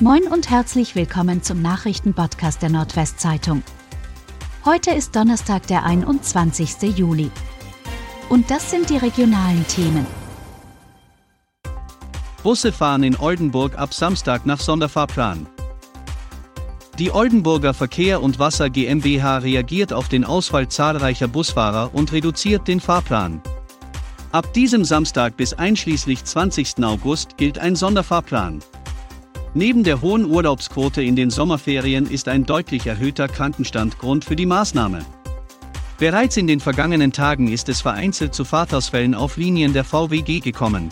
Moin und herzlich willkommen zum Nachrichtenpodcast der Nordwestzeitung. Heute ist Donnerstag, der 21. Juli. Und das sind die regionalen Themen. Busse fahren in Oldenburg ab Samstag nach Sonderfahrplan. Die Oldenburger Verkehr und Wasser GmbH reagiert auf den Ausfall zahlreicher Busfahrer und reduziert den Fahrplan. Ab diesem Samstag bis einschließlich 20. August gilt ein Sonderfahrplan. Neben der hohen Urlaubsquote in den Sommerferien ist ein deutlich erhöhter Krankenstand Grund für die Maßnahme. Bereits in den vergangenen Tagen ist es vereinzelt zu Fahrtausfällen auf Linien der VWG gekommen.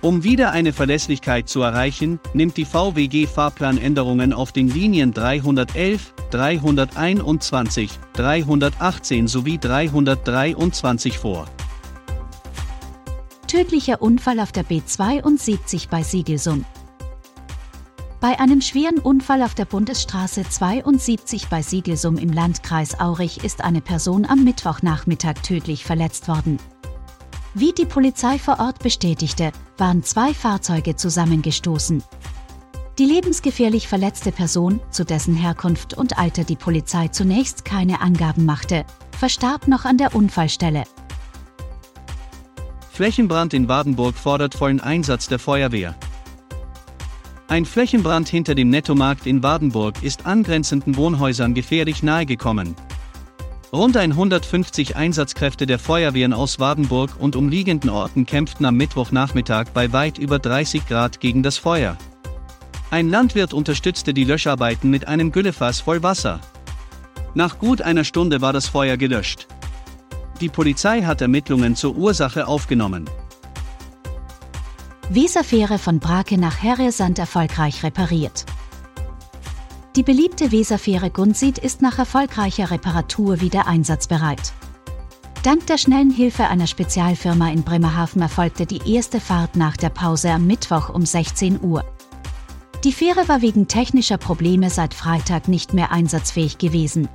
Um wieder eine Verlässlichkeit zu erreichen, nimmt die VWG Fahrplanänderungen auf den Linien 311, 321, 318 sowie 323 vor. Tödlicher Unfall auf der B72 bei Siegelsund. Bei einem schweren Unfall auf der Bundesstraße 72 bei Siegelsum im Landkreis Aurich ist eine Person am Mittwochnachmittag tödlich verletzt worden. Wie die Polizei vor Ort bestätigte, waren zwei Fahrzeuge zusammengestoßen. Die lebensgefährlich verletzte Person, zu dessen Herkunft und Alter die Polizei zunächst keine Angaben machte, verstarb noch an der Unfallstelle. Flächenbrand in Badenburg fordert vollen Einsatz der Feuerwehr. Ein Flächenbrand hinter dem Nettomarkt in Badenburg ist angrenzenden Wohnhäusern gefährlich nahegekommen. Rund 150 Einsatzkräfte der Feuerwehren aus Wadenburg und umliegenden Orten kämpften am Mittwochnachmittag bei weit über 30 Grad gegen das Feuer. Ein Landwirt unterstützte die Löscharbeiten mit einem Güllefass voll Wasser. Nach gut einer Stunde war das Feuer gelöscht. Die Polizei hat Ermittlungen zur Ursache aufgenommen. Weserfähre von Brake nach Herresand erfolgreich repariert. Die beliebte Weserfähre Gunsit ist nach erfolgreicher Reparatur wieder einsatzbereit. Dank der schnellen Hilfe einer Spezialfirma in Bremerhaven erfolgte die erste Fahrt nach der Pause am Mittwoch um 16 Uhr. Die Fähre war wegen technischer Probleme seit Freitag nicht mehr einsatzfähig gewesen.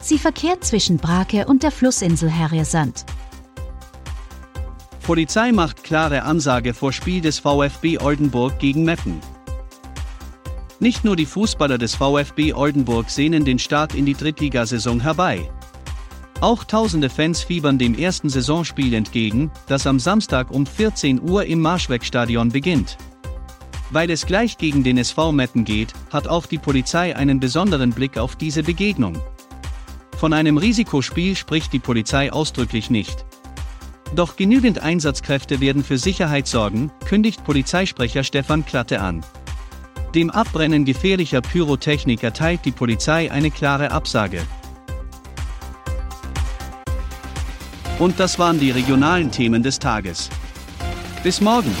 Sie verkehrt zwischen Brake und der Flussinsel Herresand. Polizei macht klare Ansage vor Spiel des VfB Oldenburg gegen Meppen. Nicht nur die Fußballer des VfB Oldenburg sehnen den Start in die Drittligasaison herbei. Auch tausende Fans fiebern dem ersten Saisonspiel entgegen, das am Samstag um 14 Uhr im Marschwegstadion beginnt. Weil es gleich gegen den SV Meppen geht, hat auch die Polizei einen besonderen Blick auf diese Begegnung. Von einem Risikospiel spricht die Polizei ausdrücklich nicht. Doch genügend Einsatzkräfte werden für Sicherheit sorgen, kündigt Polizeisprecher Stefan Klatte an. Dem Abbrennen gefährlicher Pyrotechnik erteilt die Polizei eine klare Absage. Und das waren die regionalen Themen des Tages. Bis morgen!